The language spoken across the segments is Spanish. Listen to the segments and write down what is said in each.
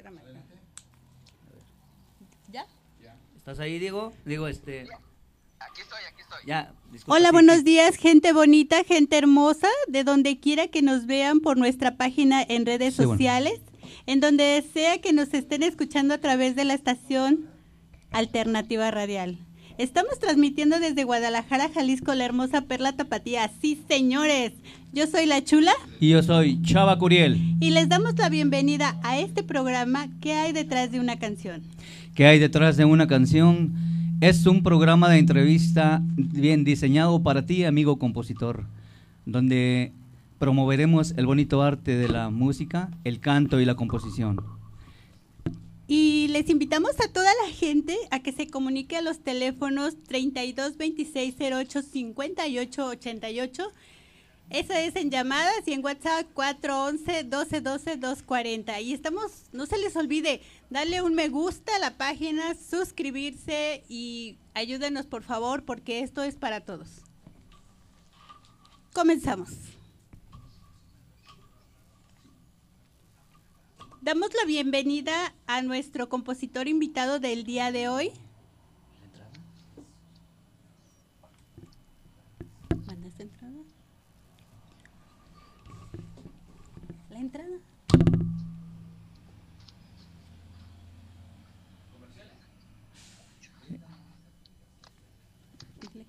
Espérame. ¿Ya? ¿Estás ahí, Diego? Digo, este... Aquí estoy, aquí estoy. Ya, disculpa, Hola, sí, buenos sí. días, gente bonita, gente hermosa, de donde quiera que nos vean por nuestra página en redes Sí, bueno. sociales, en donde sea que nos estén escuchando a través de la estación Alternativa Radial. Estamos transmitiendo desde Guadalajara, Jalisco, la hermosa Perla Tapatía. Sí, señores, yo soy la chula Y yo soy Chava Curiel. y les damos la bienvenida a este programa que hay detrás de una canción. ¿Qué hay detrás de una canción? Es un programa de entrevista bien diseñado para ti, amigo compositor, donde promoveremos el bonito arte de la música, el canto y la composición. Y les invitamos a toda la gente a que se comunique a los teléfonos 32 26 08 58 88. Eso es en llamadas y en WhatsApp 411 12 12 240. Y estamos, no se les olvide, darle un me gusta a la página, suscribirse y ayúdenos por favor porque esto es para todos. Comenzamos. Damos la bienvenida a nuestro compositor invitado del día de hoy. ¿Mandaste entrada? ¿La entrada?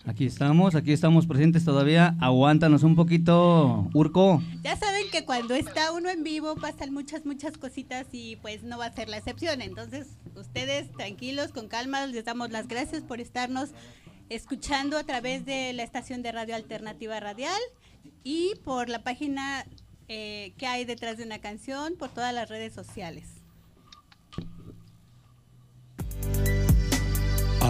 Aquí estamos, aquí estamos presentes todavía. Aguántanos un poquito, Urco. Ya saben que cuando está uno en vivo pasan muchas, muchas cositas y pues no va a ser la excepción. Entonces, ustedes tranquilos, con calma, les damos las gracias por estarnos escuchando a través de la estación de radio alternativa radial y por la página eh, que hay detrás de una canción, por todas las redes sociales.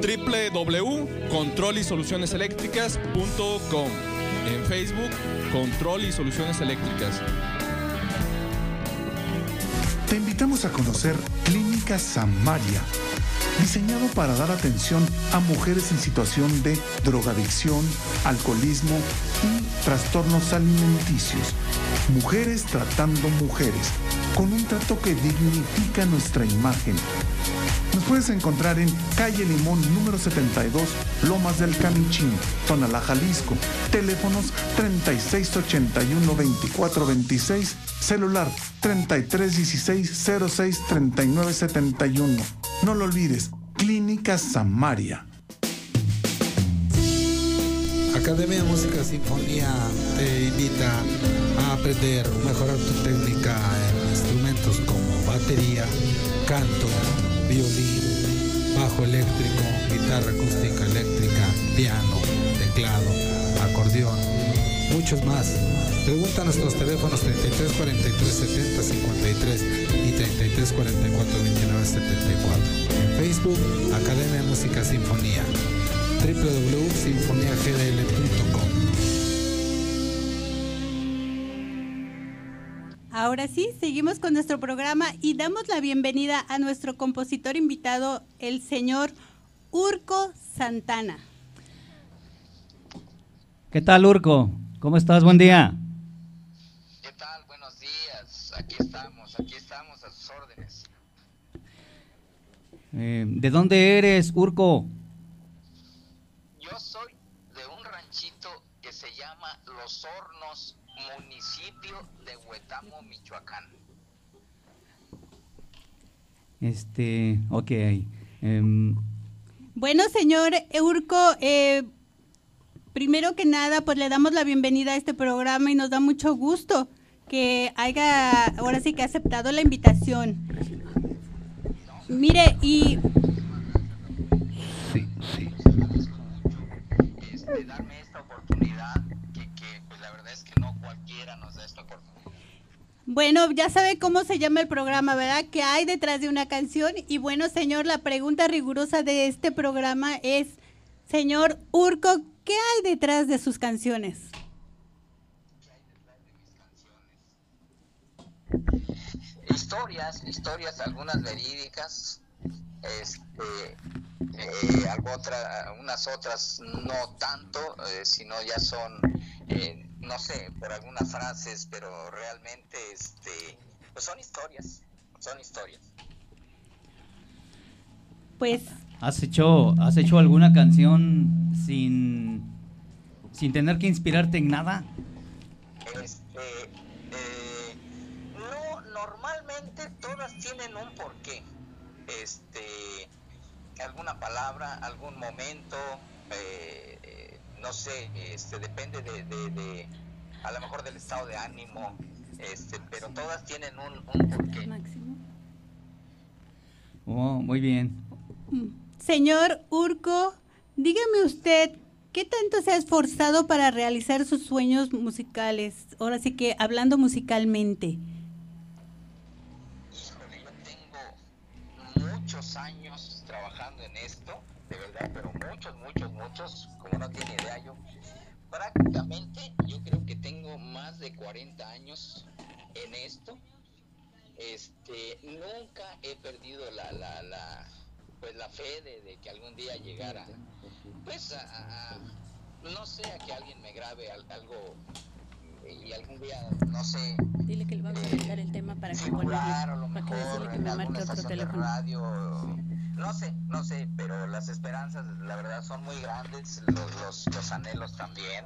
www.controlisolucioneseléctricas.com. En Facebook, Control y Soluciones Eléctricas. Te invitamos a conocer Clínica Samaria, diseñado para dar atención a mujeres en situación de drogadicción, alcoholismo y trastornos alimenticios. Mujeres tratando mujeres, con un trato que dignifica nuestra imagen. Nos puedes encontrar en calle Limón número 72, Lomas del Camichín, Tonalá, Jalisco. Teléfonos 3681-2426, celular 3316-063971. No lo olvides, Clínica Samaria. Academia de Música Sinfonía te invita a aprender, mejorar tu técnica en instrumentos como batería, canto, violín, bajo eléctrico, guitarra acústica eléctrica, piano, teclado, acordeón, muchos más. Pregunta a nuestros teléfonos 33 43 70 53 y 33 44 29 74. En Facebook, Academia de Música Sinfonía www.sinfoniagdl.com Ahora sí, seguimos con nuestro programa y damos la bienvenida a nuestro compositor invitado, el señor Urco Santana. ¿Qué tal, Urco? ¿Cómo estás? Buen día. ¿Qué tal? Buenos días. Aquí estamos, aquí estamos a sus órdenes. Eh, ¿De dónde eres, Urco? Yo soy de un ranchito que se llama Los Hornos, municipio de Huetamo, Michoacán. Este, ok. Em, Bueno, señor Eurco, eh, primero que nada, pues le damos la bienvenida a este programa y nos da mucho gusto que haya ahora sí que aceptado la invitación. Mire, y Sí, sí. Este, darme esta oportunidad, que, que pues la verdad es que no cualquiera nos da esta oportunidad. Bueno, ya sabe cómo se llama el programa, ¿verdad? ¿Qué hay detrás de una canción? Y bueno, señor, la pregunta rigurosa de este programa es, señor Urco, ¿qué hay detrás de sus canciones? Historias, historias, algunas verídicas, este, eh, unas otras no tanto, eh, sino ya son, eh, no sé, por algunas frases, pero realmente, este, pues son historias, son historias. Pues ¿Has hecho, ¿Has hecho alguna canción sin, sin tener que inspirarte en nada? Este, eh, no, normalmente todas tienen un porqué. Este, alguna palabra, algún momento, eh, no sé, este, depende de, de, de, a lo mejor del estado de ánimo, este, pero todas tienen un, un porqué. Máximo. Oh, muy bien. Señor Urco, dígame usted, ¿qué tanto se ha esforzado para realizar sus sueños musicales? Ahora sí que hablando musicalmente. Híjole, yo tengo muchos años trabajando en esto, de verdad, pero muchos, muchos, muchos, como no tiene idea yo. Prácticamente yo creo que tengo más de 40 años en esto. Este, nunca he perdido la, la, la pues la fe de, de que algún día llegara, pues a, no sé, a que alguien me grabe al- algo y algún día, no sé, Dile que le vamos a quitar el tema para que lo para que decirle que me marque otro teléfono. radio, no sé, no sé, pero las esperanzas, la verdad, son muy grandes, los, los, los anhelos también.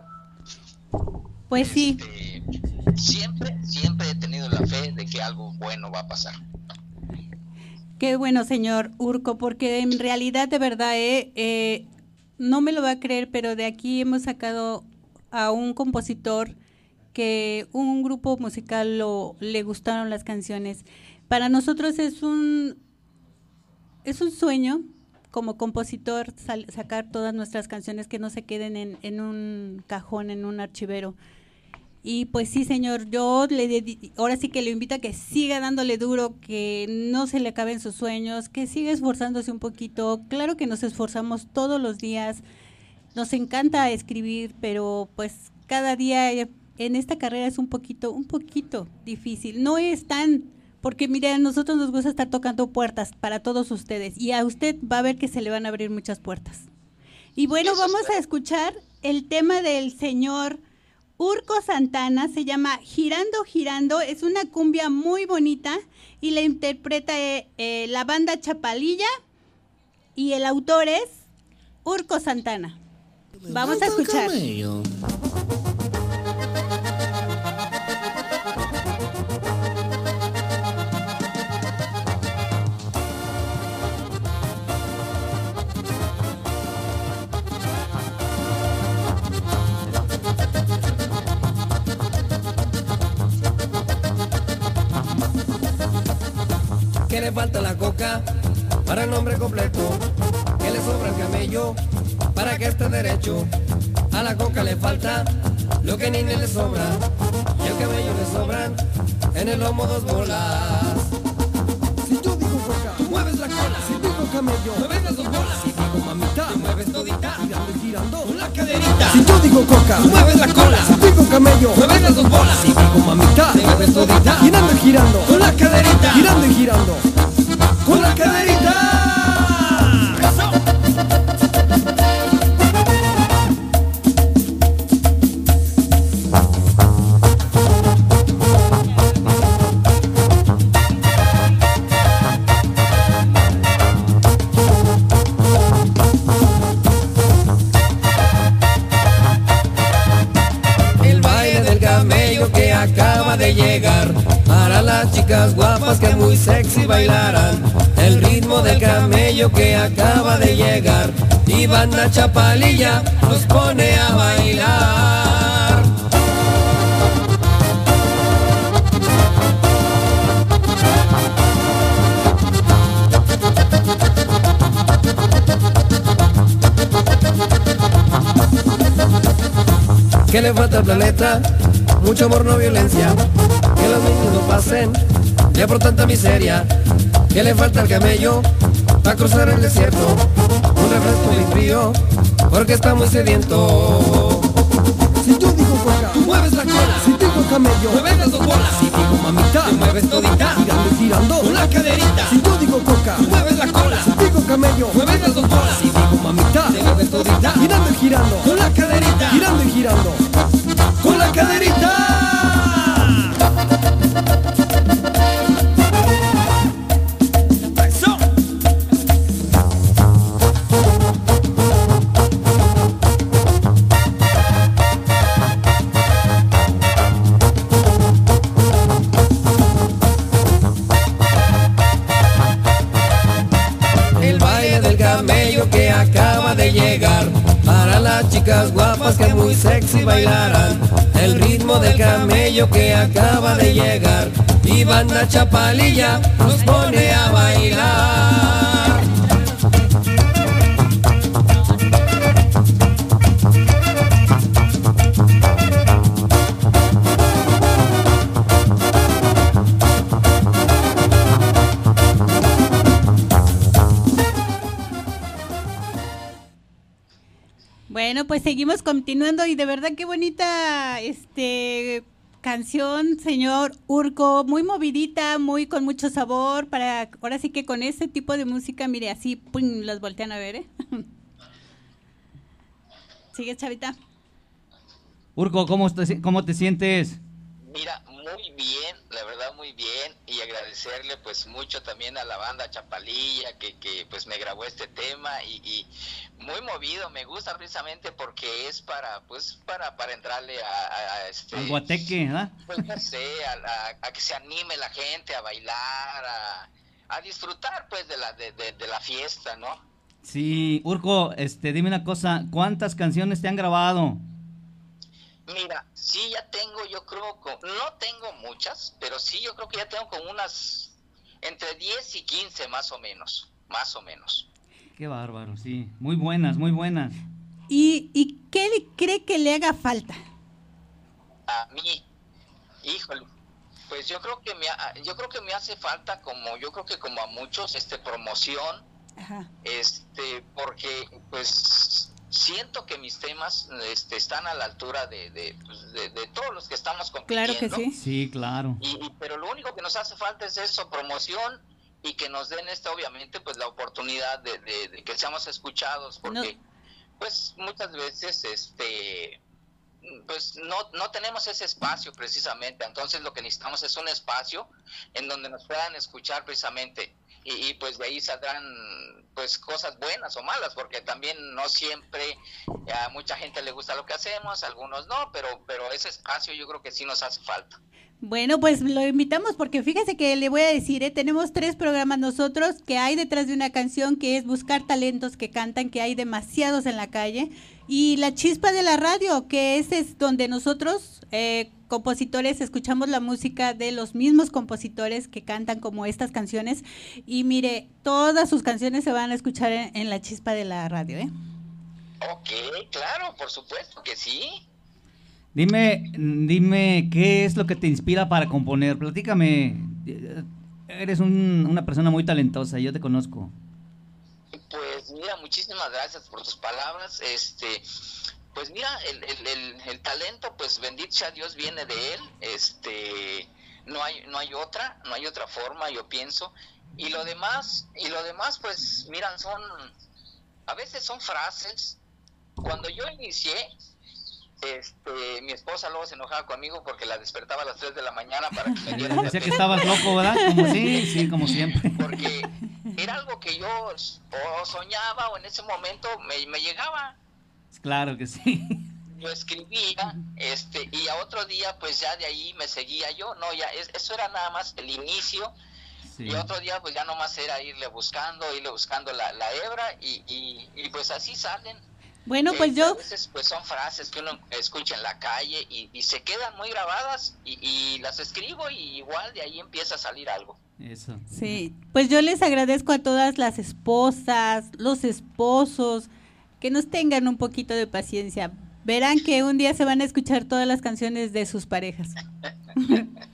Pues sí, Este, siempre, siempre he tenido la fe de que algo bueno va a pasar. qué bueno, señor Urco, porque en realidad de verdad, eh, eh, no me lo va a creer, pero de aquí hemos sacado a un compositor que un grupo musical lo, le gustaron las canciones. Para nosotros es un es un sueño como compositor sal- sacar todas nuestras canciones que no se queden en, un cajón, en un archivero. Y pues sí, señor, yo le ahora sí que le invito a que siga dándole duro, que no se le acaben sus sueños, que siga esforzándose un poquito. Claro que nos esforzamos todos los días, nos encanta escribir, pero pues cada día eh, en esta carrera es un poquito, un poquito difícil. No es tan, porque mire, a nosotros nos gusta estar tocando puertas para todos ustedes y a usted va a ver que se le van a abrir muchas puertas. Y bueno, vamos a escuchar el tema del señor Urco Santana, se llama Girando, Girando, es una cumbia muy bonita y la interpreta eh, eh, la banda Chapalilla y el autor es Urco Santana. Vamos a escuchar. Falta la coca para el nombre completo, que le sobra el camello para que esté derecho. A la coca le falta lo que ni le sobra, y al camello le sobran en el lomo dos bolas. Si yo digo coca, mueves la cola. Si digo camello, mueves las dos bolas. Si digo mamita, tú mueves todita. Girando y girando con la caderita. Si yo digo coca, tú mueves la cola. Si digo camello, mueves las dos bolas. Si digo mamita, mueves todita. Girando y girando con la caderita. Girando y girando con la caderita. Banda chapalilla nos pone a bailar. ¿Qué le falta al planeta? Mucho amor, no violencia. Que los niños no pasen ya por tanta miseria. ¿Qué le falta al camello? para cruzar el desierto. Porque está muy sediento. Si yo digo coca, tú mueves la cola. Si digo camello, mueves las dos bolas. Si digo mamita, te mueves todita. Girando y girando, con la caderita. Si yo digo coca, tú mueves la cola. Si digo camello, mueves las dos bolas. Si digo mamita, te mueves todita. Girando y girando, con la caderita. Girando y girando, con la caderita. Muy sexy bailarán el ritmo del camello que acaba de llegar y banda chapalilla nos pone a bailar. Pues seguimos continuando y de verdad qué bonita este canción, señor Urco, muy movidita, muy con mucho sabor para ahora sí que con ese tipo de música, mire, así pum, los voltean a ver, ¿eh? Sigue, Chavita. Urco, ¿cómo te, cómo te sientes? Mira, muy bien, la verdad muy bien y agradecerle pues mucho también a la banda Chapalilla que, que pues me grabó este tema y, y, muy movido, me gusta precisamente porque es para pues para, para entrarle a, a este... Al guateque, ¿verdad? Pues no sé, a, a, que se anime la gente a bailar, a, a disfrutar pues de la, de, de, de la fiesta, ¿no? Sí, Urco, este, dime una cosa, ¿cuántas canciones te han grabado? Mira, sí ya tengo, yo creo, no tengo muchas, pero sí yo creo que ya tengo como unas entre 10 y 15 más o menos, más o menos. Qué bárbaro, sí, muy buenas, muy buenas. ¿Y, y qué le cree que le haga falta? A mí, híjole, pues yo creo que me, yo creo que me hace falta como, yo creo que como a muchos, este, promoción, Ajá. este, porque pues siento que mis temas este, están a la altura de, de, pues, de, de, todos los que estamos compitiendo. Claro que sí. Sí, claro. Y, y, pero lo único que nos hace falta es eso, promoción y que nos den esta, obviamente, pues la oportunidad de, que seamos escuchados, porque no. pues muchas veces, este pues no, no tenemos ese espacio precisamente, entonces lo que necesitamos es un espacio en donde nos puedan escuchar precisamente y, y, pues de ahí saldrán pues cosas buenas o malas porque también no siempre a mucha gente le gusta lo que hacemos algunos no pero pero ese espacio yo creo que sí nos hace falta bueno, pues lo invitamos porque fíjese que le voy a decir, ¿eh? tenemos tres programas nosotros que hay detrás de una canción que es buscar talentos que cantan, que hay demasiados en la calle, y la chispa de la radio, que es, es donde nosotros, eh, compositores, escuchamos la música de los mismos compositores que cantan como estas canciones, y mire, todas sus canciones se van a escuchar en, en la chispa de la radio. ¿eh? Ok, claro, por supuesto que sí. Dime, dime, ¿qué es lo que te inspira para componer? Platícame. Eres un, una persona muy talentosa, yo te conozco. Pues mira, muchísimas gracias por tus palabras. Este, pues mira, el, el, talento, pues bendito sea Dios, viene de él. Este, no hay, no hay otra, no hay otra forma, yo pienso. Y lo demás, y lo demás, pues miran, son, a veces son frases. Cuando yo inicié, este, mi esposa luego se enojaba conmigo porque la despertaba a las 3 de la mañana para que me diera Decía que estabas loco, ¿verdad? Como sí, sí, como siempre. Porque era algo que yo o soñaba o en ese momento me, me llegaba. Claro que sí. Yo escribía, este, y a otro día, pues ya de ahí me seguía yo. No, ya, es, eso era nada más el inicio Sí. Y otro día pues ya nomás era irle buscando, irle buscando la, la hebra y, y, y, pues así salen. Bueno, pues yo... A veces pues son frases que uno escucha en la calle y, y se quedan muy grabadas y, y las escribo y igual de ahí empieza a salir algo. Eso. Sí, pues yo les agradezco a todas las esposas, los esposos, que nos tengan un poquito de paciencia. Verán que un día se van a escuchar todas las canciones de sus parejas.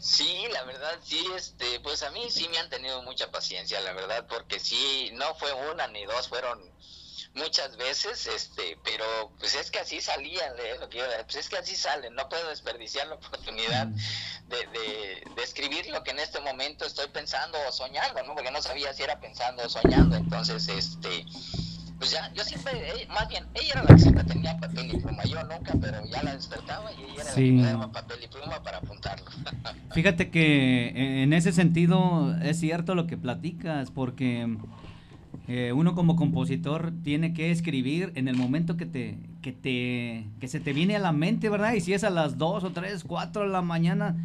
Sí, la verdad, sí, este, pues a mí sí me han tenido mucha paciencia, la verdad, porque sí, no fue una ni dos, fueron muchas veces, este, pero pues es que así salían, pues es que así salen, no puedo desperdiciar la oportunidad de, de, de escribir lo que en este momento estoy pensando o soñando, ¿no? Porque no sabía si era pensando o soñando, entonces, este, pues ya, yo siempre, ella- más bien, ella era la que siempre tenía papel y pluma, yo nunca, pero ya la despertaba y ella era Sí. la que daba papel y pluma para apuntarlo. Fíjate que eh, en ese sentido es cierto lo que platicas, porque eh, uno como compositor tiene que escribir en el momento que te, que te, que se te viene a la mente, ¿verdad? Y si es a las 2 o 3, 4 de la mañana,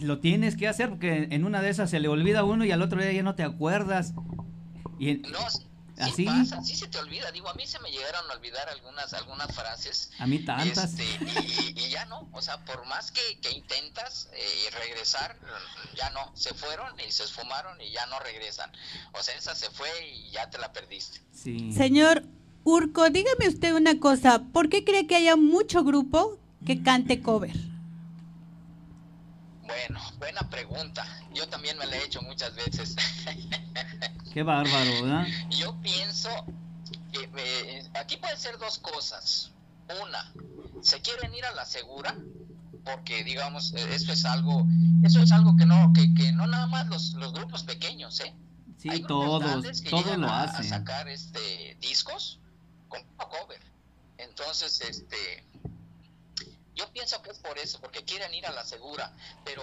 lo tienes que hacer porque en una de esas se le olvida uno y al otro día ya no te acuerdas. No, ¿Así? sí pasa, sí se te olvida. Digo, a mí se me llegaron a olvidar algunas algunas frases. A mí tantas. Este, y, y ya no, o sea, por más que, que intentas eh, regresar, ya no, se fueron y se esfumaron y ya no regresan. O sea, esa se fue y ya te la perdiste. sí. Señor Urco, dígame usted una cosa, ¿por qué cree que haya mucho grupo que cante cover? Bueno, buena pregunta. Yo también me la he hecho muchas veces. Qué bárbaro, ¿verdad? Yo pienso que eh, aquí puede ser dos cosas. Una, se quieren ir a la segura porque digamos eh, eso es algo eso es algo que no que, que no nada más los, los grupos pequeños, ¿eh? Sí, Hay todos, que todos lo a, a hacen. sacar este discos con cover. Entonces, este yo pienso que es por eso, porque quieren ir a la segura, pero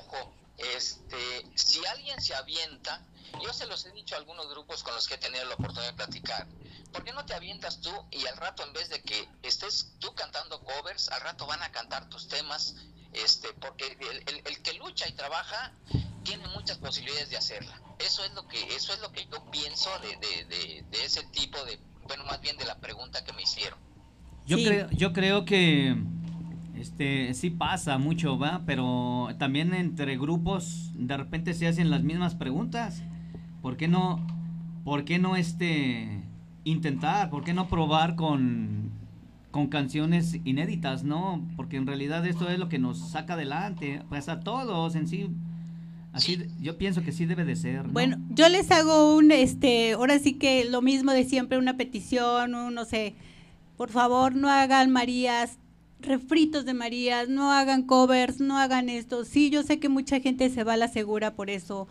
ojo, este, si alguien se avienta, yo se los he dicho a algunos grupos con los que he tenido la oportunidad de platicar, ¿por qué no te avientas tú y al rato en vez de que estés tú cantando covers, al rato van a cantar tus temas, este, porque el, el- el que lucha y trabaja tiene muchas posibilidades de hacerla. Eso es lo que, eso es lo que yo pienso de, de, de, de ese tipo de, bueno, más bien de la pregunta que me hicieron. Yo, Sí. creo, yo creo que este sí pasa mucho, ¿va? Pero también entre grupos de repente se hacen las mismas preguntas. ¿Por qué no, por qué no este intentar? ¿Por qué no probar con, con canciones inéditas, no? Porque en realidad esto es lo que nos saca adelante, pues a todos en sí. Así, yo pienso que sí debe de ser. ¿no? Bueno, yo les hago un, este, ahora sí que lo mismo de siempre, una petición, un, no sé, por favor no hagan Marías, refritos de Marías, no hagan covers, no hagan esto. Sí, yo sé que mucha gente se va a la segura por eso,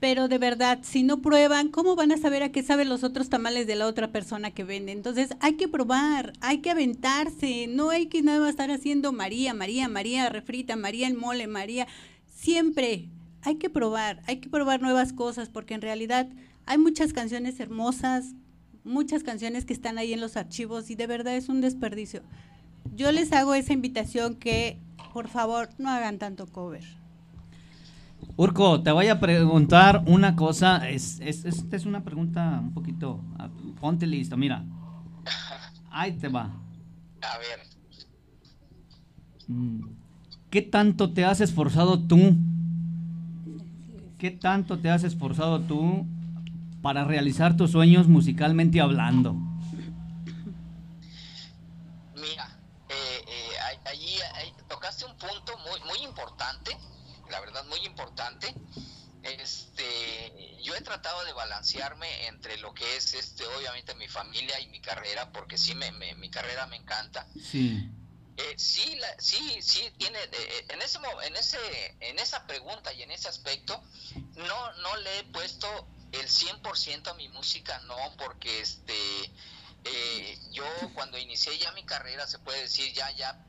pero de verdad, si no prueban, ¿cómo van a saber a qué saben los otros tamales de la otra persona que vende? Entonces hay que probar, hay que aventarse, no hay que nada más estar haciendo María, María, María, refrita, María el mole, María, siempre hay que probar, hay que probar nuevas cosas, porque en realidad hay muchas canciones hermosas, muchas canciones que están ahí en los archivos y de verdad es un desperdicio. Yo les hago esa invitación que, por favor, no hagan tanto cover. Urco, te voy a preguntar una cosa. Es, es, esta es una pregunta un poquito. Ponte listo, mira. Ahí te va. A ver, Mm, ¿Qué tanto te has esforzado tú? ¿Qué tanto te has esforzado tú para realizar tus sueños musicalmente hablando? Sí. Eh, sí, la- sí, sí tiene eh, en ese en ese en esa pregunta y en ese aspecto no no le he puesto el 100% a mi música, no, porque este eh, yo cuando inicié ya mi carrera se puede decir ya ya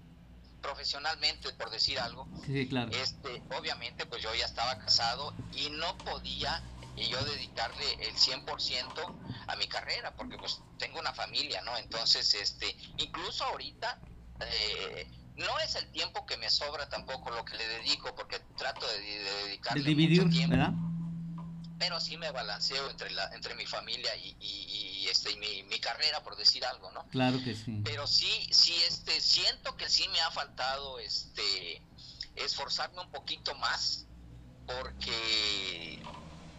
profesionalmente por decir algo, Sí, claro. este obviamente pues yo ya estaba casado y no podía y yo dedicarle el 100% a mi carrera porque pues tengo una familia, ¿no? Entonces, este, incluso ahorita eh, No es el tiempo que me sobra tampoco lo que le dedico, porque trato de, de dedicarle De dividir, mucho tiempo, ¿verdad? pero sí me balanceo entre la, entre mi familia y, y- y, este y mi, mi carrera, por decir algo, ¿no? Claro que sí. pero sí sí este siento que sí me ha faltado este esforzarme un poquito más porque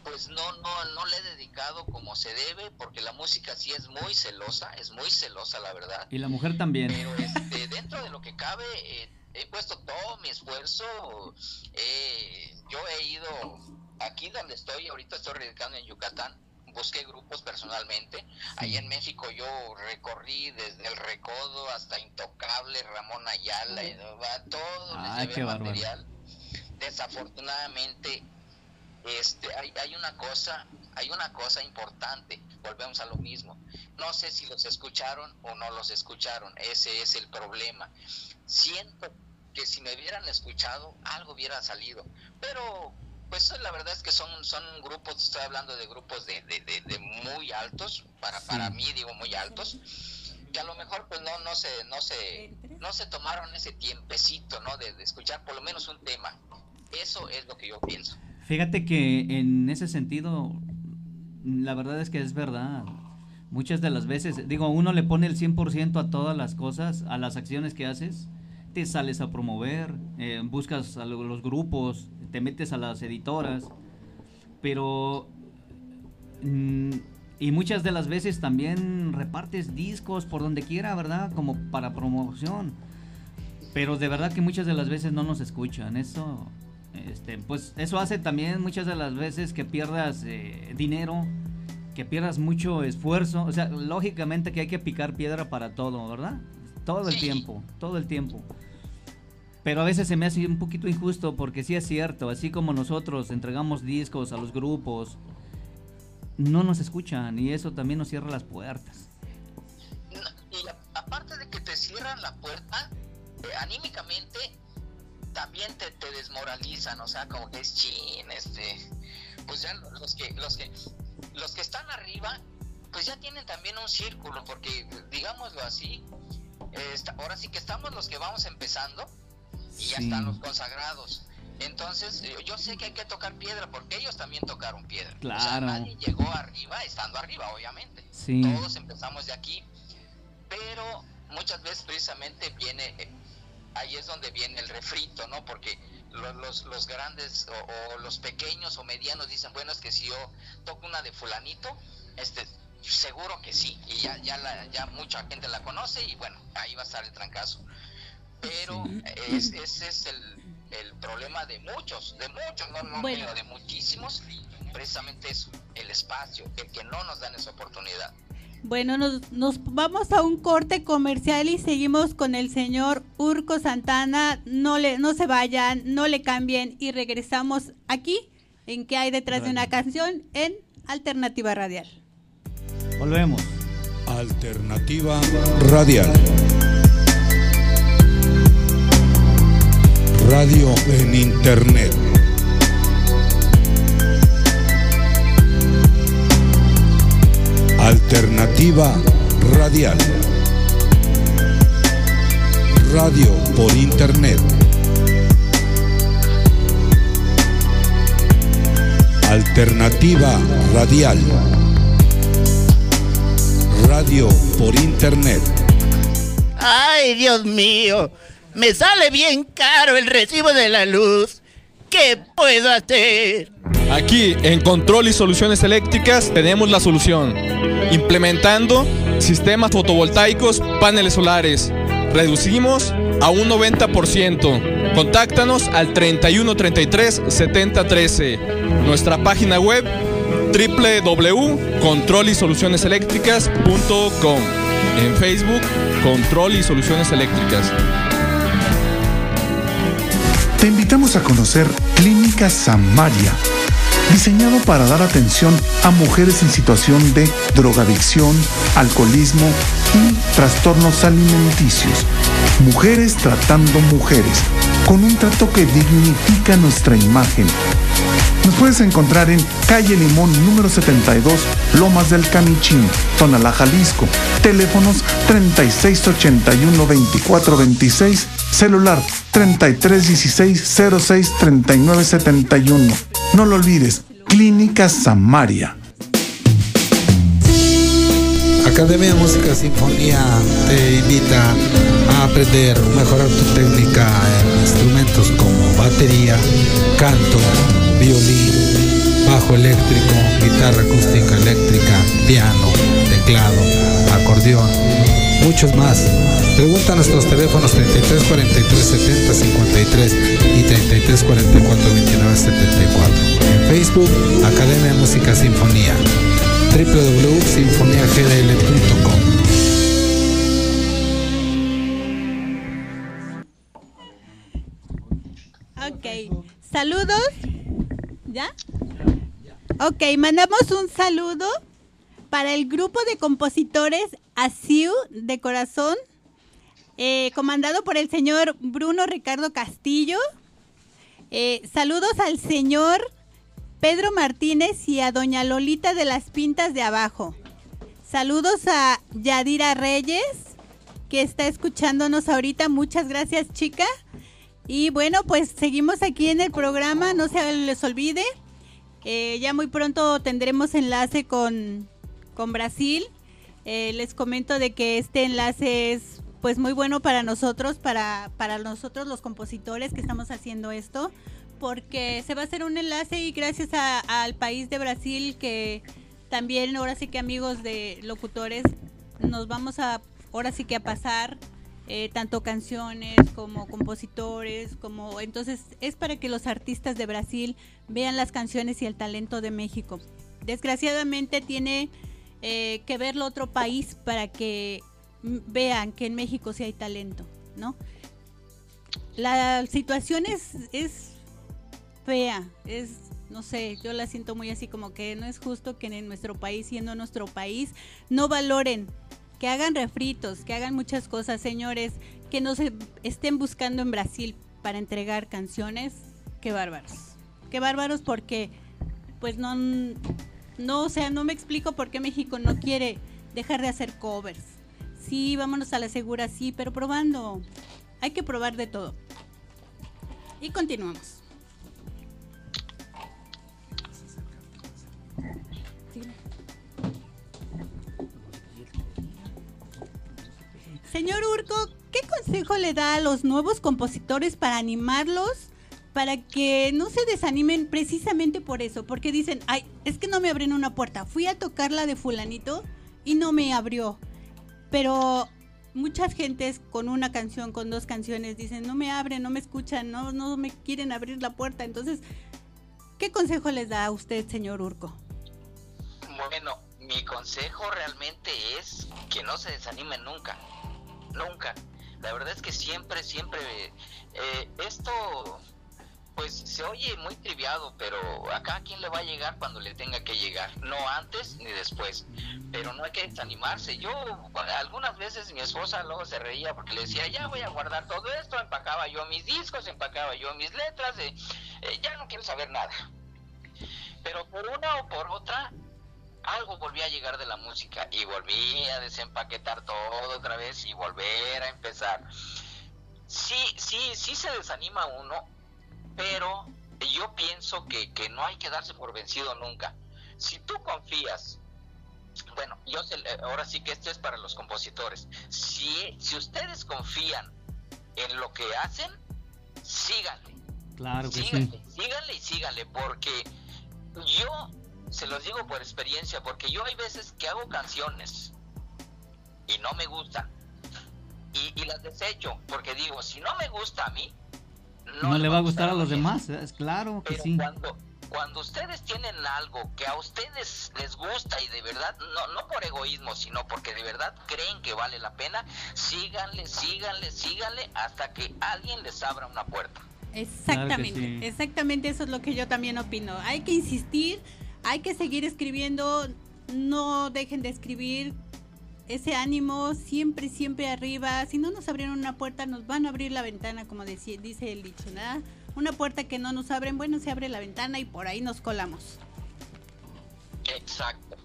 pues no no no le he dedicado como se debe porque la música sí es muy celosa es muy celosa la verdad. Y la mujer también. pero este, dentro de lo que cabe eh, he puesto todo mi esfuerzo eh, yo he ido aquí donde estoy ahorita estoy radicando en Yucatán busqué grupos personalmente. Ahí en México yo recorrí desde el Recodo hasta Intocable Ramón Ayala todo les Ay, llevé qué material. Desafortunadamente este hay, hay una cosa hay una cosa importante volvemos a lo mismo. No sé si los escucharon o no los escucharon ese es el problema. Siento que si me hubieran escuchado algo hubiera salido pero pues la verdad es que son son grupos estoy hablando de grupos de, de, de- de muy altos para para mí digo muy altos que a lo mejor pues no no se no se no se tomaron ese tiempecito no de, de escuchar por lo menos un tema. Eso es lo que yo pienso Fíjate que en ese sentido, la verdad es que es verdad. Muchas de las veces, digo, uno le pone el 100% a todas las cosas, a las acciones que haces, te sales a promover, eh, buscas a lo- los grupos, te metes a las editoras, pero... mm, y muchas de las veces también repartes discos por donde quiera, ¿verdad? Como para promoción. Pero de verdad que muchas de las veces no nos escuchan. Eso, este, pues eso hace también muchas de las veces que pierdas eh, dinero, que pierdas mucho esfuerzo. O sea, lógicamente que hay que picar piedra para todo, ¿verdad? Todo el tiempo, todo el tiempo. Pero a veces se me hace un poquito injusto porque sí es cierto, así como nosotros entregamos discos a los grupos, no nos escuchan y eso también nos cierra las puertas. y aparte de que te cierran la puerta eh, anímicamente también te, te desmoralizan o sea como que es chin este pues ya los que los que los que están arriba pues ya tienen también un círculo porque digámoslo así eh, está- ahora sí que estamos los que vamos empezando y ya están los consagrados entonces eh, yo sé que hay que tocar piedra porque ellos también tocaron piedra o sea, Claro. nadie llegó arriba estando arriba obviamente Sí. todos empezamos de aquí pero muchas veces precisamente viene eh, ahí es donde viene el refrito no porque lo- los, los grandes o, o los pequeños o medianos dicen bueno es que si yo toco una de fulanito este seguro que sí y ya ya la, ya mucha gente la conoce y bueno ahí va a estar el trancazo. Pero es, ese es el, el problema de muchos de muchos no no Bueno. mío, de muchísimos precisamente eso el espacio el que no nos dan esa oportunidad Bueno, nos, nos vamos a un corte comercial y seguimos con el señor Urco Santana. No le, no se vayan, no le cambien y regresamos aquí en que hay detrás de una canción en Alternativa Radial. Volvemos. Alternativa Radial. Radio en Internet. Alternativa Radial. Radio por Internet. Alternativa Radial. Radio por Internet. Ay, Dios mío, me sale bien caro el recibo de la luz. ¿Qué puedo hacer? Aquí en Control y Soluciones Eléctricas tenemos la solución. Implementando sistemas fotovoltaicos, paneles solares. Reducimos a un 90%. Contáctanos al 3133 7013. Nuestra página web www.controlisolucioneseléctricas.com. En Facebook, Control y Soluciones Eléctricas. Te invitamos a conocer Clínica Samaria, diseñado para dar atención a mujeres en situación de drogadicción, alcoholismo y trastornos alimenticios. Mujeres tratando mujeres, con un trato que dignifica nuestra imagen. Nos puedes encontrar en calle Limón número 72, Lomas del Camichín, Tonalá, Jalisco. Teléfonos 3681-2426, celular 3316-063971. No lo olvides, Clínica Samaria. Academia de Música Sinfonía te invita a aprender, mejorar tu técnica en instrumentos como batería, canto, violín, bajo eléctrico, guitarra acústica eléctrica, piano, teclado, acordeón, muchos más. Pregunta a nuestros teléfonos 33 43 70 53 y 33 44 29 74. En Facebook, Academia de Música Sinfonía www.sinfoniagdl.com Ok, saludos. ¿Ya? Ok, mandamos un saludo para el grupo de compositores ASIU de corazón, eh, comandado por el señor Bruno Ricardo Castillo. Eh, saludos al señor Pedro Martínez y a doña Lolita de las Pintas de Abajo. Saludos a Yadira Reyes, que está escuchándonos ahorita. Muchas gracias, chica. Y bueno, pues seguimos aquí en el programa, no se les olvide. Ya muy pronto tendremos enlace con, con Brasil. Eh, les comento de que este enlace es pues muy bueno para nosotros, para, para nosotros los compositores que estamos haciendo esto, porque se va a hacer un enlace y gracias al país de Brasil que también ahora sí que amigos de locutores nos vamos a ahora sí que a pasar eh, tanto canciones como compositores, como entonces es para que los artistas de Brasil vean las canciones y el talento de México. Desgraciadamente tiene eh, que verlo otro país para que vean que en México sí hay talento, ¿no? La situación es, es fea, es, no sé, yo la siento muy así como que no es justo que en nuestro país, siendo nuestro país, no valoren, que hagan refritos, que hagan muchas cosas, señores, que no se estén buscando en Brasil para entregar canciones, qué bárbaros, qué bárbaros porque, pues no, no, o sea, no me explico por qué México no quiere dejar de hacer covers. Sí, vámonos a la segura, sí, pero probando. Hay que probar de todo. Y continuamos. Señor Urco, ¿qué consejo le da a los nuevos compositores para animarlos para que no se desanimen precisamente por eso? Porque dicen, ay, es que no me abren una puerta. Fui a tocar la de fulanito y no me abrió. Pero muchas gentes con una canción, con dos canciones, dicen, no me abren, no me escuchan, no, no me quieren abrir la puerta. Entonces, ¿qué consejo les da a usted, señor Urco? Bueno, mi consejo realmente es que no se desanimen nunca, nunca. La verdad es que siempre, siempre, eh, esto pues se oye muy triviado, pero a cada quien le va a llegar cuando le tenga que llegar, no antes ni después. Pero no hay que desanimarse. Yo algunas veces mi esposa luego se reía porque le decía, ya voy a guardar todo esto, empacaba yo mis discos, empacaba yo mis letras, eh, eh, ya no quiero saber nada. Pero por una o por otra, algo volví a llegar de la música y volví a desempaquetar todo otra vez y volver a empezar. Sí, sí, sí se desanima uno, pero yo pienso que, que no hay que darse por vencido nunca. Si tú confías, bueno, yo sé, eh, ahora sí que esto es para los compositores, si, si ustedes confían en lo que hacen, síganle. Claro que sí. síganle, síganle y síganle, porque yo se los digo por experiencia, porque yo hay veces que hago canciones y no me gustan y, y las desecho, porque digo, si no me gusta a mí, No, le va a gustar a los demás, es claro que pero sí. cuando, cuando ustedes tienen algo que a ustedes les gusta y de verdad, no, no por egoísmo, sino porque de verdad creen que vale la pena, síganle, síganle, síganle hasta que alguien les abra una puerta. Exactamente, sí. exactamente eso es lo que yo también opino. Hay que insistir, hay que seguir escribiendo, no dejen de escribir. Ese ánimo siempre, siempre arriba. Si no nos abrieron una puerta, nos van a abrir la ventana, como decía, dice el dicho, ¿verdad? una puerta que no nos abren, bueno, se abre la ventana y por ahí nos colamos. Exacto.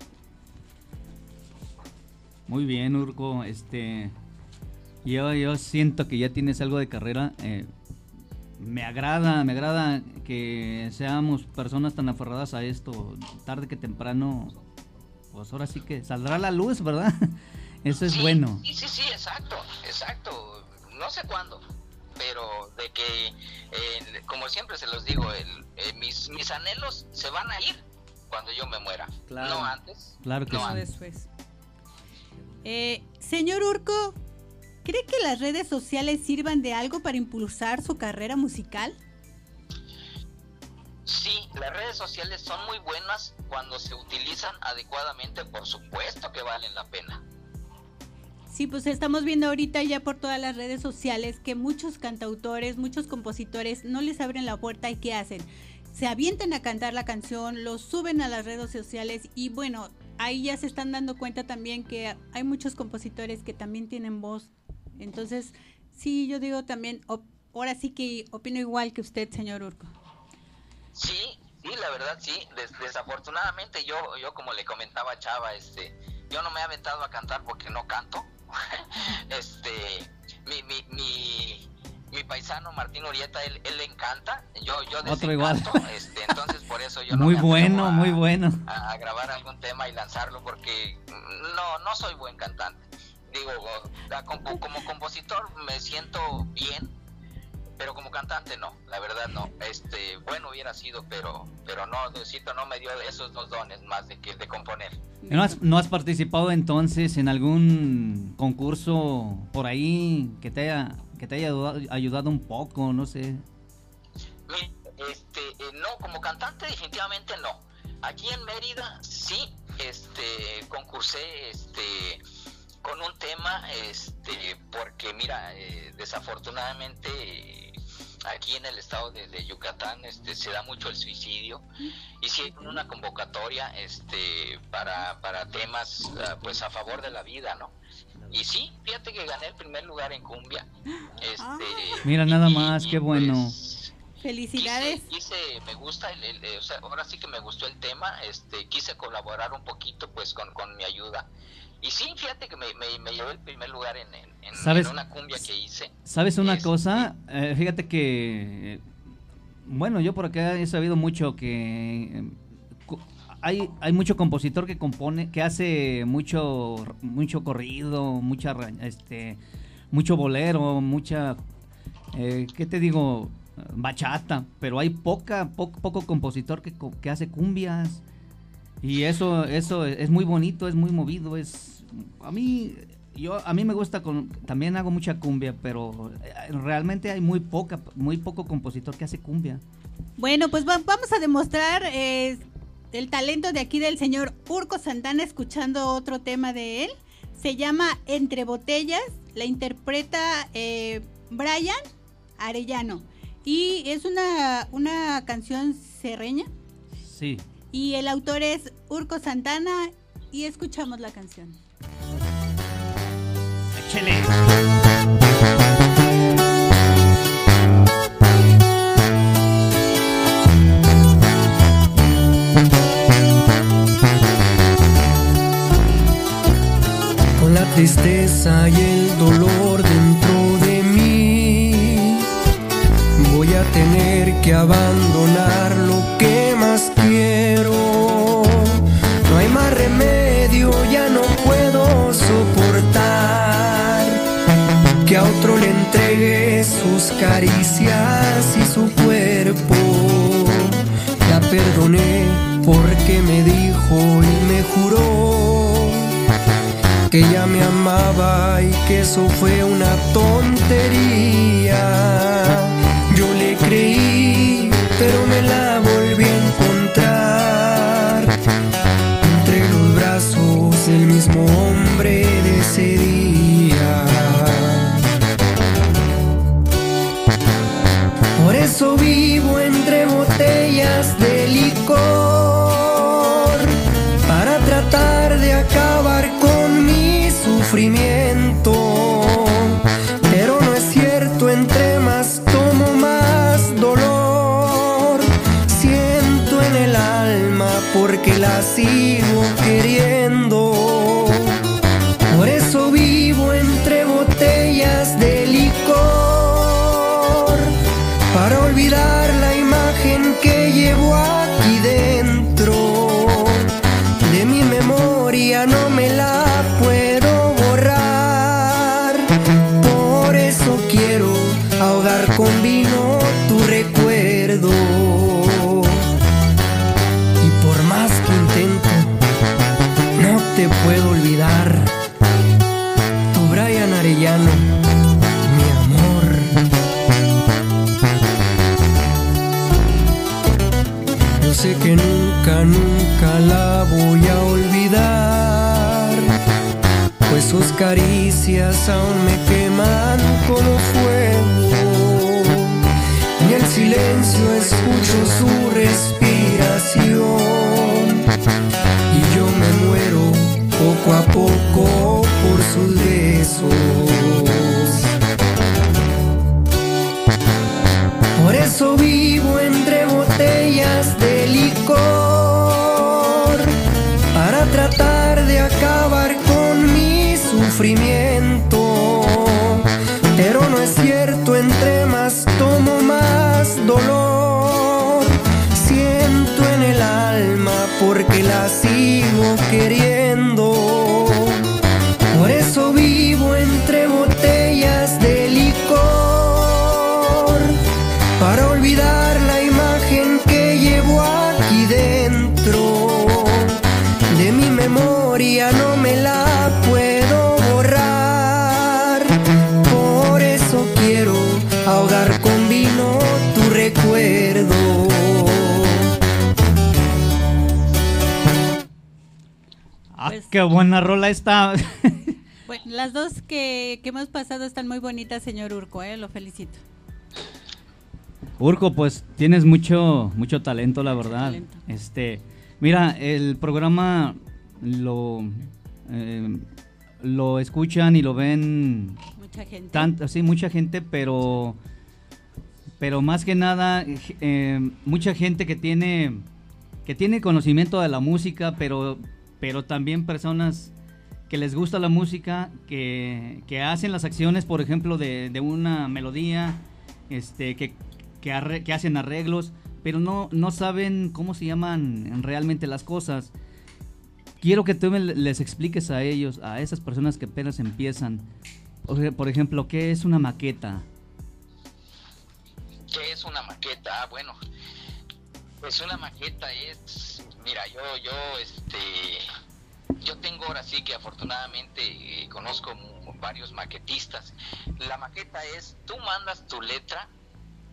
Muy bien, Urco. Este, yo, yo siento que ya tienes algo de carrera. eh, me agrada, me agrada que seamos personas tan aferradas a esto. Tarde que temprano, pues ahora sí que saldrá la luz, ¿verdad? Eso es Sí, bueno. Sí, sí, sí, exacto, exacto. No sé cuándo, pero de que, eh, como siempre se los digo, el- eh, mis, mis anhelos se van a ir cuando yo me muera. Claro. No antes. Claro que no sí. antes. Después. Eh, señor Urco, ¿cree que las redes sociales sirvan de algo para impulsar su carrera musical? Sí, las redes sociales son muy buenas cuando se utilizan adecuadamente, por supuesto que valen la pena. Sí, pues estamos viendo ahorita ya por todas las redes sociales que muchos cantautores, muchos compositores no les abren la puerta y ¿qué hacen? Se avientan a cantar la canción, lo suben a las redes sociales y bueno, ahí ya se están dando cuenta también que hay muchos compositores que también tienen voz. Entonces, sí, yo digo también, ahora sí que opino igual que usted, señor Urco. Verdad sí. Des- desafortunadamente yo, yo como le comentaba a Chava, este, yo no me he aventado a cantar porque no canto. este, mi, mi, mi, mi paisano Martín Urieta, él, él le encanta. Yo, yo Otro igual. este, entonces por eso yo no Muy me bueno, a- muy bueno. a, a grabar algún tema y lanzarlo porque mm, no, no soy buen cantante. Digo, como compositor me siento bien, pero como cantante no, la verdad no. Este, bueno hubiera sido, pero, pero no, Diosito no me dio esos dos dones más de que de componer. ¿No has, no has participado entonces en algún concurso por ahí que te haya, que te haya ayudado, un poco, no sé? Este, eh, no, como cantante definitivamente no. Aquí en Mérida sí, este, concursé, este, con un tema, este, porque mira, eh, desafortunadamente eh, aquí en el estado de, de Yucatán, este, se da mucho el suicidio. Hicieron una convocatoria, este, para, para temas, ah, pues a favor de la vida, ¿no? Y sí, fíjate que gané el primer lugar en cumbia. Este, Mira, nada y- más, y, qué bueno. pues, Felicidades. Quise, quise- me gusta, el, el- eh, o sea, ahora sí que me gustó el tema, este, quise colaborar un poquito pues con, con mi ayuda. Y sí, fíjate que me, me, me llevé el primer lugar en, en, en- ¿Sabes? en una cumbia que hice. ¿Sabes una cosa? Eh, fíjate que, bueno, yo por acá he sabido mucho que co- hay, hay mucho compositor que compone, que hace mucho, mucho corrido, mucha, este, mucho bolero, mucha, eh, ¿qué te digo? Bachata, pero hay poca, poco, poco compositor que, que hace cumbias. Y eso, eso es muy bonito, es muy movido, es a mí, yo a mí me gusta con, también hago mucha cumbia, pero eh, realmente hay muy poca, muy poco compositor que hace cumbia. Bueno, pues va- vamos a demostrar eh, el talento de aquí del señor Urco Santana escuchando otro tema de él. Se llama Entre Botellas, la interpreta eh, Brian Arellano. Y es una, una canción serreña. Sí. Y el autor es Urco Santana y escuchamos la canción. con la tristeza y el dolor dentro de mí. Voy a tener que abandonar caricias y su cuerpo. La perdoné porque me dijo y me juró que ella me amaba y que eso fue una tontería. Yo le creí, pero me la volví a encontrar entre los brazos del mismo hombre aún me queman como fuego. En el silencio escucho su respiración. Y yo me muero poco a poco por sus besos. Por eso vivo entre botellas de licor para tratar de acabar con mi sufrimiento. Cierto, entre más tomo más dolor. Siento en el alma porque la sigo queriendo. Qué buena rola. Bueno, las dos que, que hemos pasado están muy bonitas, señor Urco, ¿eh? lo felicito. Urco, pues tienes mucho, mucho talento, la verdad. talento. Este, mira, el programa lo, eh, lo escuchan y lo ven Mucha gente. sí, mucha gente, pero, pero más que nada, eh, mucha gente que tiene, que tiene conocimiento de la música, pero, pero también personas que les gusta la música, que, que hacen las acciones, por ejemplo, de, de una melodía, este, que, que, arre- que hacen arreglos, pero no, no saben cómo se llaman realmente las cosas. Quiero que tú me les expliques a ellos, a esas personas que apenas empiezan, por ej- por ejemplo, ¿qué es una maqueta? ¿Qué es una maqueta? Ah, bueno, pues una maqueta es, mira, yo, yo, este, yo tengo ahora sí que afortunadamente eh, conozco varios maquetistas. La maqueta es, tú mandas tu letra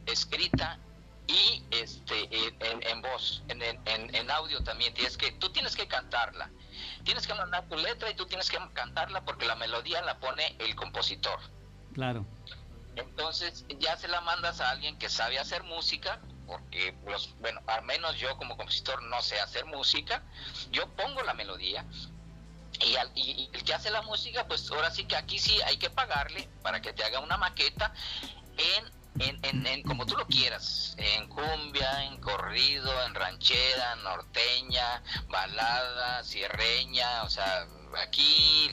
escrita y este en, en- voz, en, en- en- en audio también. Tienes que, tú tienes que cantarla. Tienes que mandar tu letra y tú tienes que cantarla porque la melodía la pone el compositor. Claro. Entonces ya se la mandas a alguien que sabe hacer música, porque los, bueno, al menos yo como compositor no sé hacer música, yo pongo la melodía y, al- y- el que hace la música, pues ahora sí que aquí sí hay que pagarle para que te haga una maqueta en, en, en, en como tú lo quieras, en cumbia, en corrido, en ranchera, norteña, balada, sierreña, o sea, aquí,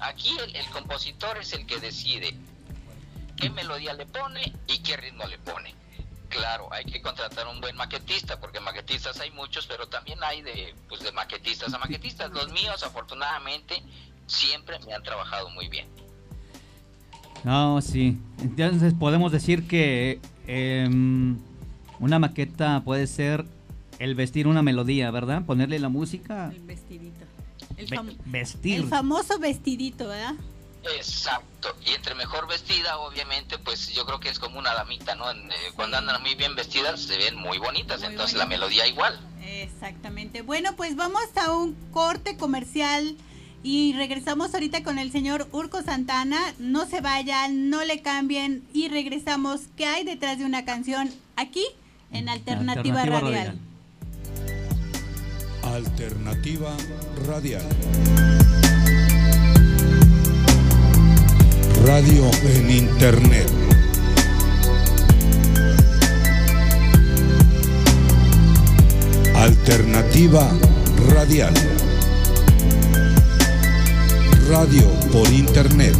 aquí el- el compositor es el que decide qué melodía le pone y qué ritmo le pone. Claro, hay que contratar un buen maquetista, porque maquetistas hay muchos, pero también hay de, pues, de maquetistas a maquetistas. Los míos, afortunadamente, siempre me han trabajado muy bien. No, sí. Entonces podemos decir que em, una maqueta puede ser el vestir una melodía, ¿verdad? Ponerle la música, El vestidito. El, ve- fam- vestir. el famoso vestidito, ¿verdad? Exacto. Y entre mejor vestida, obviamente, pues yo creo que es como una damita, ¿no? En, eh, Cuando andan muy bien vestidas, se ven muy bonitas, Muy entonces la melodía igual. Exactamente. Bueno, pues vamos a un corte comercial y regresamos ahorita con el señor Urco Santana. No se vayan, no le cambien y regresamos. ¿Qué hay detrás de una canción aquí en Alternativa, Alternativa Radial? Alternativa Radial. Radio en Internet. Alternativa Radial. Radio por Internet.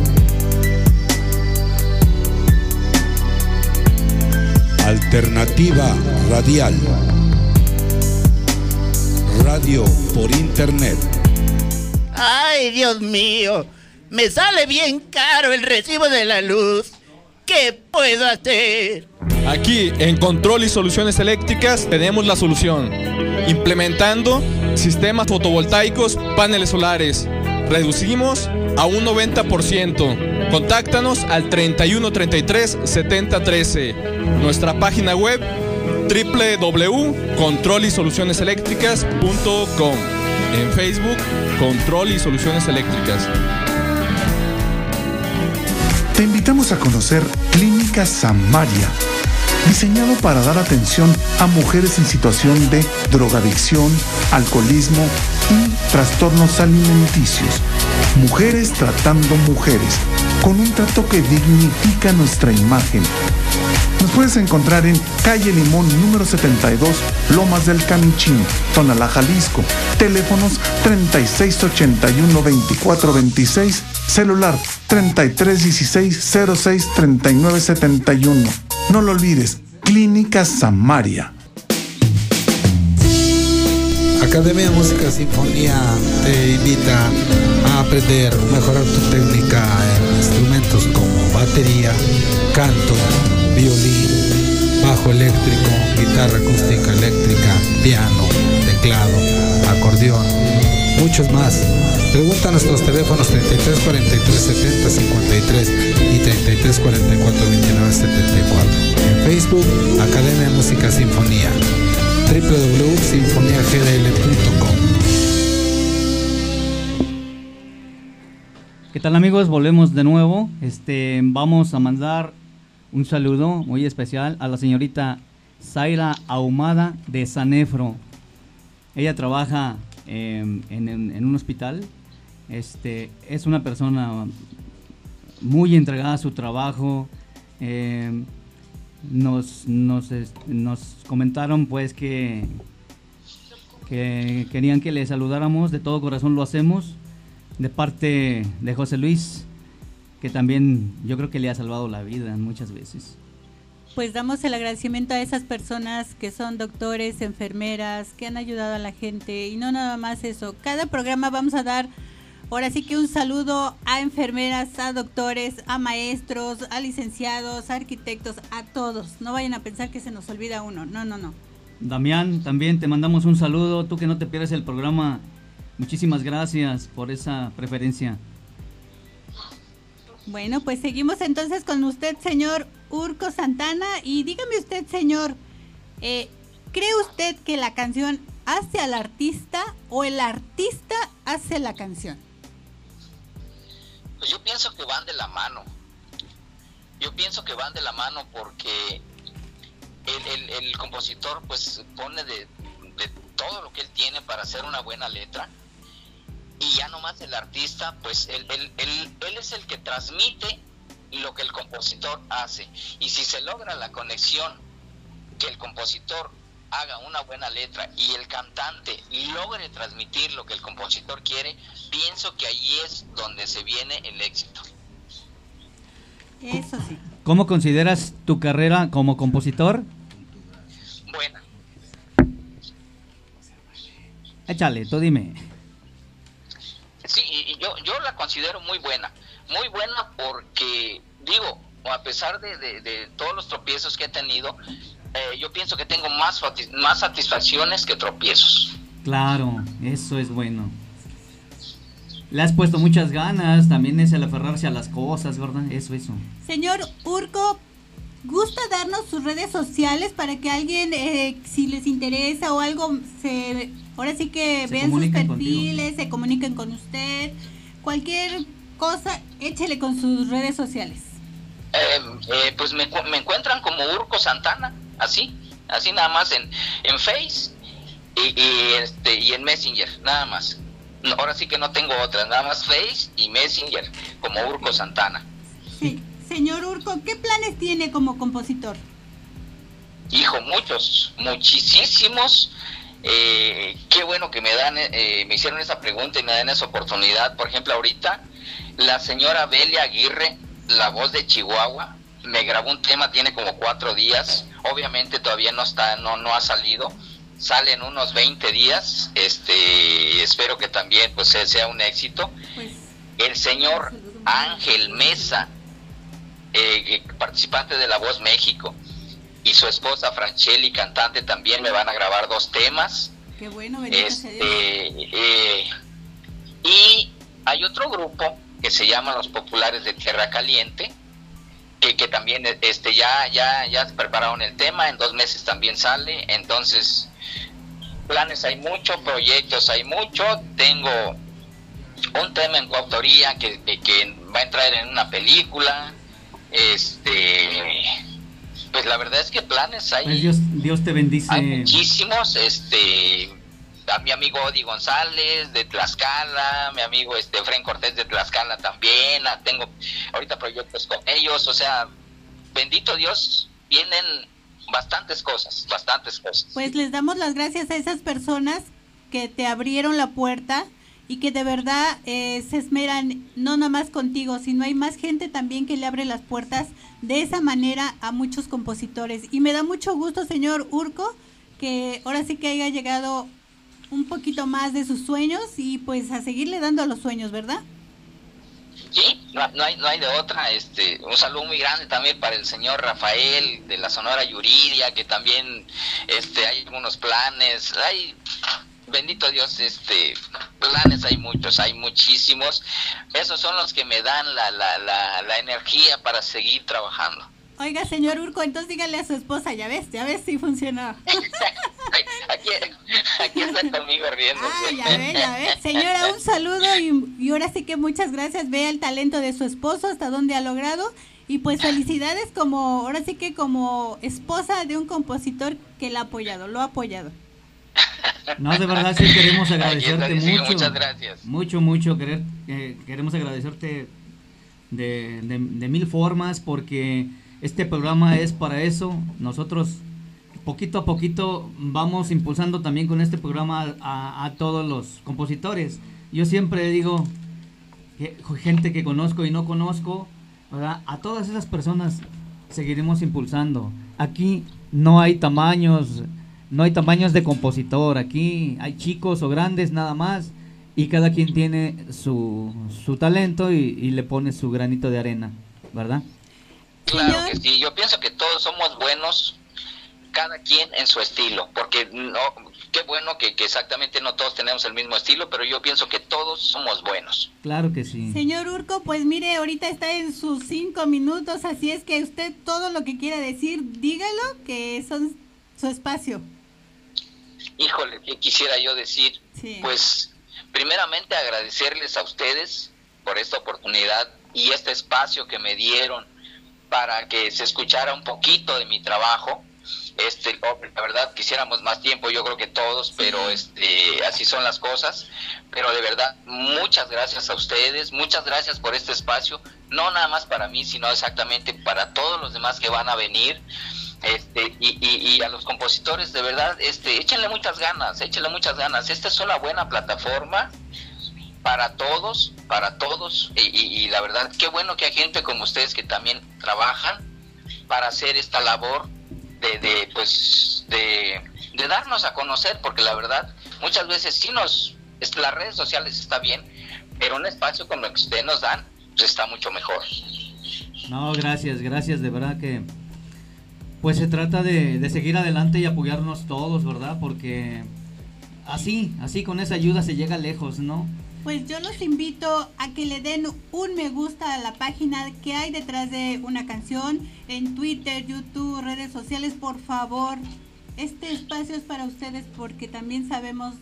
Alternativa Radial. Radio por Internet. Ay, Dios mío, me sale bien caro el recibo de la luz. ¿Qué ¿qué puedo hacer? Aquí en Control y Soluciones Eléctricas tenemos la solución. Implementando sistemas fotovoltaicos, paneles solares. Reducimos a un 90%. Contáctanos al 3133 7013. Nuestra página web www.controlisolucioneseléctricas.com. En Facebook, Control y Soluciones Eléctricas. Te invitamos a conocer Clínica Samaria, diseñado para dar atención a mujeres en situación de drogadicción, alcoholismo y trastornos alimenticios. Mujeres tratando mujeres, con un trato que dignifica nuestra imagen. Nos puedes encontrar en calle Limón número 72, Lomas del Camichín, Tonalá, Jalisco. Teléfonos 3681-2426, celular 3316-063971. No lo olvides, Clínica Samaria. Academia Música Sinfonía te invita a aprender, mejorar tu técnica en instrumentos como batería, canto, violín, bajo eléctrico, guitarra acústica eléctrica, piano, teclado, acordeón, muchos más. Pregunta a nuestros teléfonos 33 43 70 53 y 33 44 29 74. En Facebook, Academia Música Sinfonía www.sinfoniagdl.com ¿Qué tal amigos? Volvemos de nuevo. Este, vamos a mandar un saludo muy especial a la señorita Zaira Ahumada de Sanefro. Ella trabaja eh, en, un hospital. Este, es una persona muy entregada a su trabajo. Eh, nos, nos, nos comentaron pues que, que querían que le saludáramos. De todo corazón lo hacemos. De parte de José Luis, que también yo creo que le ha salvado la vida muchas veces. Pues damos el agradecimiento a esas personas que son doctores, enfermeras, que han ayudado a la gente y no nada más eso. Cada programa vamos a dar ahora sí que un saludo a enfermeras, a doctores, a maestros, a licenciados, a arquitectos, a todos. No vayan a pensar que se nos olvida uno. No, no, no. Damián, también te mandamos un saludo. Tú que no te pierdes el programa, muchísimas gracias por esa preferencia. Bueno, pues seguimos entonces con usted, señor Urco Santana. Y dígame usted, señor, eh, ¿cree usted que la canción hace al artista o el artista hace la canción? Pues yo pienso que van de la mano. Yo pienso que van de la mano porque el, compositor pues pone de, todo lo que él tiene para hacer una buena letra y ya nomás el artista pues él, él, él es el que transmite lo que el compositor hace y si se logra la conexión que el compositor haga una buena letra y el cantante logre transmitir lo que el compositor quiere, pienso que ahí es donde se viene el éxito. Eso sí. ¿Cómo consideras tu carrera como compositor? Buena. Échale, tú dime. Sí, yo, yo la considero muy buena. Muy buena porque, digo, a pesar de, de- de todos los tropiezos que he tenido, eh, yo pienso que tengo más, más satisfacciones que tropiezos. Claro, eso es bueno. Le has puesto muchas ganas, también es el aferrarse a las cosas, ¿verdad? Eso, eso. Señor Urco, ¿gusta darnos sus redes sociales para que alguien, eh, si les interesa o algo, se, ahora sí que Se vean sus contigo. perfiles, se comuniquen con usted? Cualquier cosa, échele con sus redes sociales. Eh, eh, pues me, me encuentran como Urco Santana, así, así nada más en, en Face y, y, este, y en Messenger, nada más. No, ahora sí que no tengo otra, nada más Face y Messenger, como Urco Santana. Sí. Señor Urco, ¿qué planes tiene como compositor? Hijo, muchos, muchísimos. Eh, qué bueno que me dan, eh, me hicieron esa pregunta y me dan esa oportunidad. Por ejemplo, ahorita la señora Belia Aguirre, la voz de Chihuahua, me grabó un tema, tiene como cuatro días. Obviamente todavía no está, no, no ha salido. Sale en unos 20 días. Este, espero que también pues sea- un éxito. El señor Ángel Mesa eh, participante de La Voz México, y su esposa Franchelli, cantante, también me van a grabar dos temas. Qué bueno. Este, eh, y hay otro grupo que se llama Los Populares de Tierra Caliente, que, que también este, ya, ya, ya prepararon el tema, en dos meses también sale, entonces planes hay mucho, proyectos hay mucho, tengo un tema en coautoría que, que, que va a entrar en una película, este pues la verdad es que planes hay Pues Dios, Dios te bendice. hay muchísimos, este, a mi amigo Odi González de Tlaxcala, mi amigo este Fren Cortés de Tlaxcala también, tengo ahorita proyectos con ellos, o sea, bendito Dios, vienen bastantes cosas, bastantes cosas. Pues les damos las gracias a esas personas que te abrieron la puerta y que de verdad eh, se esmeran no nada más contigo, sino hay más gente también que le abre las puertas de esa manera a muchos compositores. Y me da mucho gusto, señor Urco, que ahora sí que haya llegado un poquito más de sus sueños y pues a seguirle dando a los sueños, ¿verdad? Sí, no, no hay, no hay de otra. Este, un saludo muy grande también para el señor Rafael de la Sonora Yuridia, que también este, hay algunos planes. Hay, bendito Dios, este, planes hay muchos, hay muchísimos. Esos son los que me dan la, la, la, la energía para seguir trabajando. Oiga, señor Urco, entonces dígale a su esposa, ya ves, ya ves si funcionó. Aquí, aquí está conmigo riéndose. Ah, ya ves, ya ves. Señora, un saludo y, y ahora sí que muchas gracias. Vea el talento de su esposo, hasta dónde ha logrado. Y pues felicidades como, ahora sí que como esposa de un compositor que la ha apoyado, lo ha apoyado. No, de verdad sí queremos agradecerte sí, mucho. Muchas gracias. Mucho, mucho. Querer, eh, queremos agradecerte de, de- de mil formas porque este programa es para eso. Nosotros poquito a poquito vamos impulsando también con este programa a, todos los compositores. Yo siempre digo, que, gente que conozco y no conozco, ¿verdad? a todas esas personas seguiremos impulsando. Aquí no hay tamaños, no hay tamaños de compositor, aquí hay chicos o grandes nada más y cada quien tiene su, su talento y le pone su granito de arena, ¿verdad? Claro que sí, yo pienso que todos somos buenos, cada quien en su estilo, porque no, qué bueno que, que exactamente no todos tenemos el mismo estilo, pero yo pienso que todos somos buenos. Claro que sí. Señor Urco, pues mire, ahorita está en sus cinco minutos, así es que usted todo lo que quiera decir, dígalo, que son su espacio. Híjole, ¿qué quisiera yo decir? Sí. Pues primeramente agradecerles a ustedes por esta oportunidad y este espacio que me dieron para que se escuchara un poquito de mi trabajo. Este, la verdad quisiéramos más tiempo, yo creo que todos, pero este, así son las cosas. Pero de verdad, muchas gracias a ustedes, muchas gracias por este espacio, no nada más para mí, sino exactamente para todos los demás que van a venir. Este, y, y, y a los compositores, de verdad, este, échenle muchas ganas, échenle muchas ganas. Esta es una buena plataforma para todos, para todos, y, la verdad, qué bueno que hay gente como ustedes que también trabajan para hacer esta labor de, de pues, de, darnos a conocer, porque la verdad, muchas veces sí nos, las redes sociales está bien, pero un espacio como el que ustedes nos dan, pues está mucho mejor. No, gracias, gracias, de verdad que pues se trata de, de seguir adelante y apoyarnos todos, ¿verdad? Porque así, así con esa ayuda se llega lejos, ¿no? Pues yo los invito a que le den un me gusta a la página que hay detrás de una canción en Twitter, YouTube, redes sociales, por favor. Este espacio es para ustedes porque también sabemos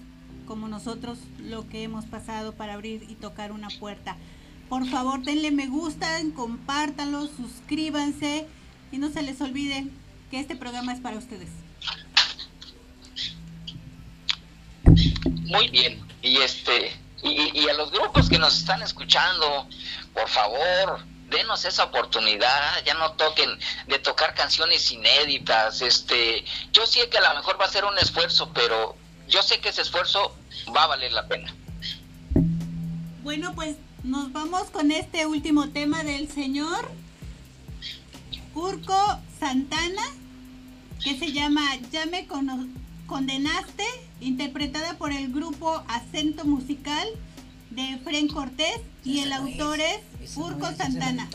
como nosotros lo que hemos pasado para abrir y tocar una puerta. Por favor, denle me gusta, compártanlo, suscríbanse y no se les olvide que este programa es para ustedes. Muy bien, y este, y, y a los grupos que nos están escuchando, por favor, denos esa oportunidad, ya no toquen de tocar canciones inéditas, este, yo sé que a lo mejor va a ser un esfuerzo, pero yo sé que ese esfuerzo va a valer la pena. Bueno, pues nos vamos con este último tema del señor Urco Santana, que se llama Ya me condenaste, interpretada por el grupo Acento Musical de Fren Cortés y el autor es Urco Santana.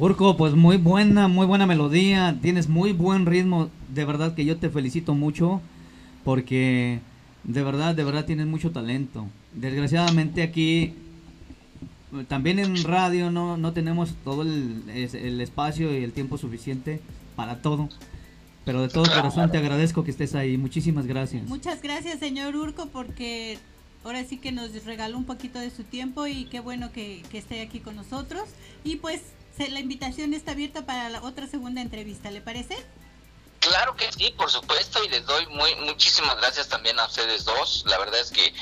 Urco, pues muy buena, muy buena melodía, tienes muy buen ritmo, de verdad que yo te felicito mucho porque de verdad, de verdad tienes mucho talento. Desgraciadamente aquí, también en radio no, no tenemos todo el, es- el espacio y el tiempo suficiente para todo, pero de todo corazón te agradezco que estés ahí, muchísimas gracias. Muchas gracias, señor Urco, porque ahora sí que nos regaló un poquito de su tiempo y qué bueno que, esté aquí con nosotros. Y pues la invitación está abierta para la otra segunda entrevista, ¿le parece? Claro que sí, por supuesto, y les doy muy muchísimas gracias también a ustedes dos. La verdad es que eh,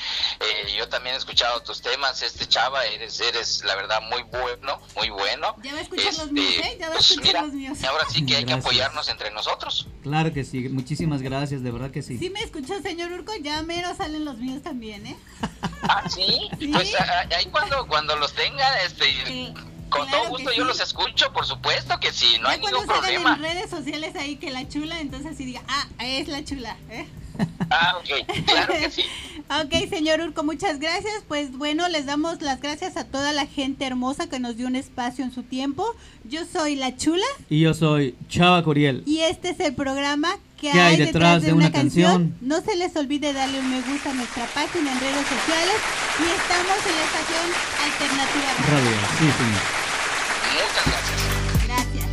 yo también he escuchado tus temas, este Chava, eres, eres la verdad muy bueno, muy bueno. Ya va a escuchar los Este, míos, ¿eh? Ya va a pues escuchar mira, los míos. ahora sí que hay que apoyarnos entre nosotros. Claro que sí, muchísimas gracias, de verdad que sí. Sí me escuchó, señor Urco, ya mero salen los míos también, ¿eh? Ah, sí, pues ahí cuando, cuando los tengan, este, con claro todo gusto yo sí. los escucho, por supuesto que sí, no hay ya cuando ningún problema. en redes sociales ahí que la chula, entonces así diga, ah, es la chula, ¿eh? Ah, ok, claro que sí. Ok, señor Urco, muchas gracias. Pues bueno, les damos las gracias a toda la gente hermosa que nos dio un espacio en su tiempo. Yo soy la chula Y yo soy Chava Coriel. y este es el programa que ¿Qué hay detrás de una canción? No se les olvide darle un me gusta a nuestra página en redes sociales y estamos en la estación Alternativa Radio, sí, señor. Muchas gracias. Gracias.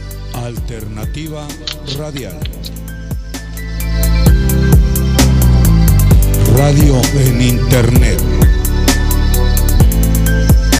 Alternativa Radial. Radio en Internet.